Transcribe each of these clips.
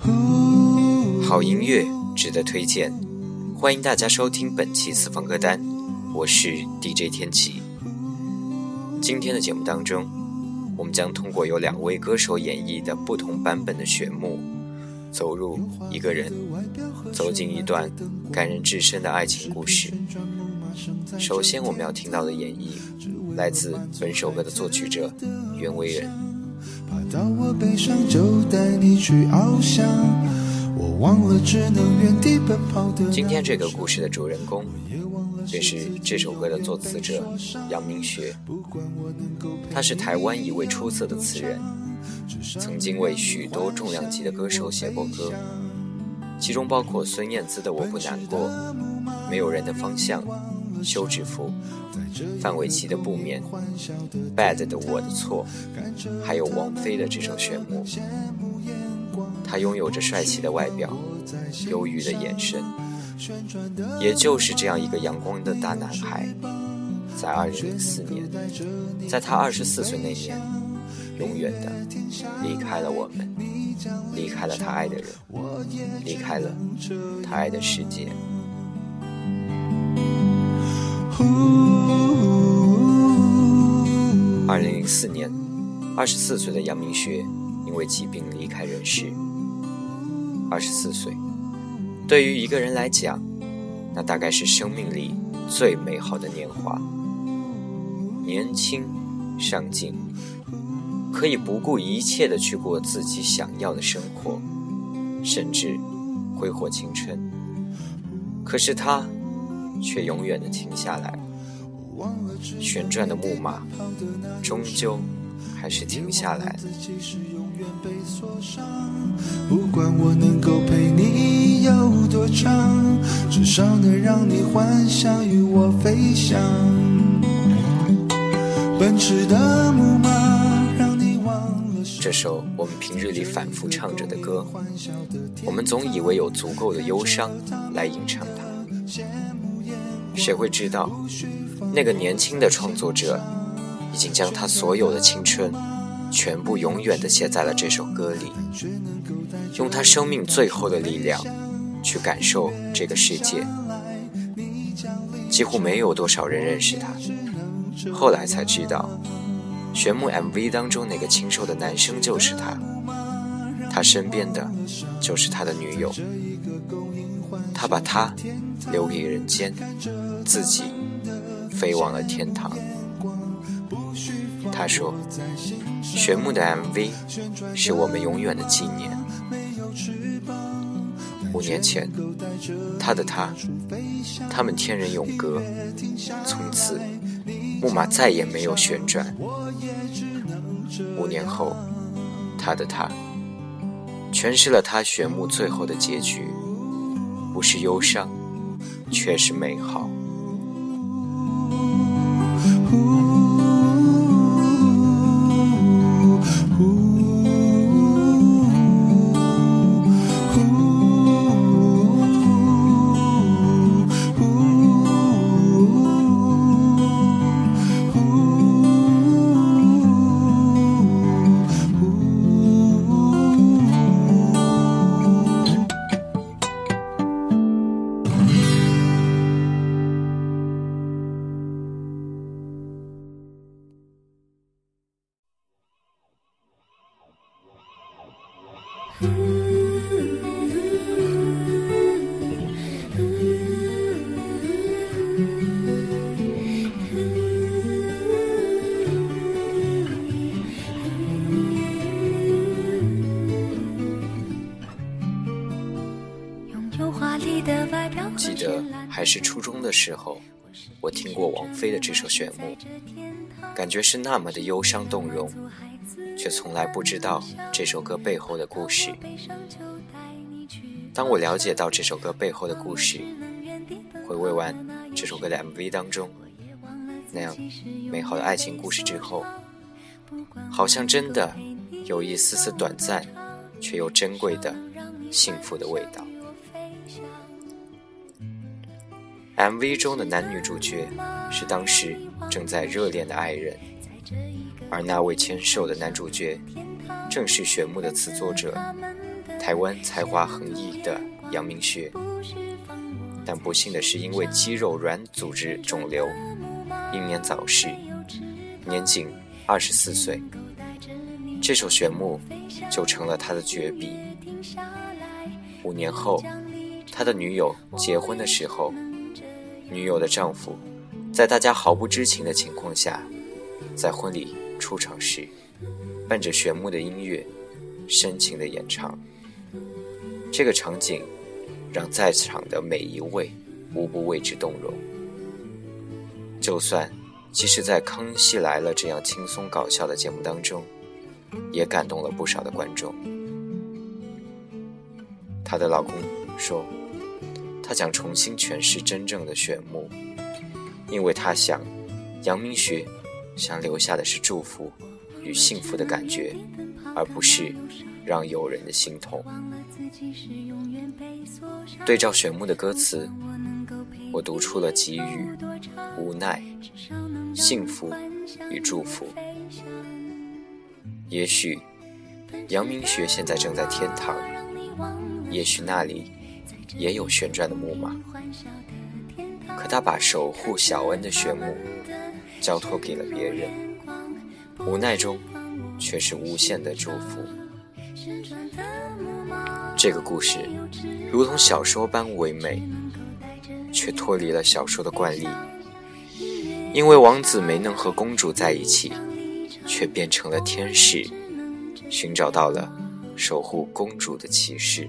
好音乐值得推荐，欢迎大家收听本期私房歌单，我是 DJ 天启。今天的节目当中，我们将通过由两位歌手演绎的不同版本的旋木，走入一个人，走进一段感人至深的爱情故事。首先，我们要听到的演绎，来自本首歌的作曲者袁惟仁。今天这个故事的主人公，便是这首歌的作词者杨明学。他是台湾一位出色的词人，曾经为许多重量级的歌手写过歌，其中包括孙燕姿的《我不难过》，没有人的方向。休止符，范玮琪的不眠，Bad 的我的错，还有王菲的这首旋木。他拥有着帅气的外表，忧郁的眼神，也就是这样一个阳光的大男孩，在2004年，在他24岁那年，永远的离开了我们，离开了他爱的人，离开了他爱的世界。二零零四年，二十四岁的杨明学因为疾病离开人世。二十四岁，对于一个人来讲，那大概是生命里最美好的年华。年轻、上进，可以不顾一切的去过自己想要的生活，甚至挥霍青春。可是他。却永远的停下来，旋转的木马终究还是停下来。不管我能够陪你有多长，至少能让你幻想与我飞翔。奔驰的木马让你忘了。这首我们平日里反复唱着的歌，我们总以为有足够的忧伤来吟唱它。谁会知道，那个年轻的创作者，已经将他所有的青春，全部永远的写在了这首歌里，用他生命最后的力量，去感受这个世界。几乎没有多少人认识他，后来才知道，玄木 MV 当中那个清瘦的男生就是他，他身边的，就是他的女友。他把他留给人间，自己飞往了天堂。他说：“玄木的 MV 是我们永远的纪念。”五年前，他的他，他们天人永隔，从此木马再也没有旋转。五年后，他的他，诠释了他玄木最后的结局。不是忧伤，却是美好。记得还是初中的时候，我听过王菲的这首《旋木》，感觉是那么的忧伤动容，却从来不知道这首歌背后的故事。当我了解到这首歌背后的故事，回味完这首歌的 MV 当中那样美好的爱情故事之后，好像真的有一丝丝短暂却又珍贵的幸福的味道。MV 中的男女主角是当时正在热恋的爱人，而那位纤瘦的男主角正是玄木的词作者台湾才华横溢的杨明学，但不幸的是，因为肌肉软组织肿瘤，英年早逝，年仅二十四岁。这首玄木就成了他的绝笔。五年后，他的女友结婚的时候，女友的丈夫在大家毫不知情的情况下，在婚礼出场时，伴着旋木的音乐，深情的演唱。这个场景让在场的每一位无不为之动容。就算即使在《康熙来了》这样轻松搞笑的节目当中，也感动了不少的观众。她的老公说：“他想重新诠释真正的炫目，因为他想，杨明学想留下的是祝福与幸福的感觉，而不是让友人的心痛。”对照玄牧的歌词，我读出了给予、无奈、幸福与祝福。也许杨明学现在正在天堂，也许那里也有旋转的木马，可他把守护小恩的玄木交托给了别人，无奈中却是无限的祝福。这个故事如同小说般唯美，却脱离了小说的惯例。因为王子没能和公主在一起，却变成了天使，寻找到了守护公主的骑士。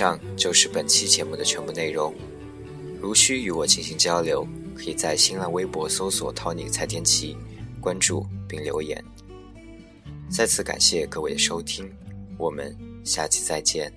上就是本期节目的全部内容。如需与我进行交流，可以在新浪微博搜索 “Tony 蔡天琪”，关注并留言。再次感谢各位的收听，我们下期再见。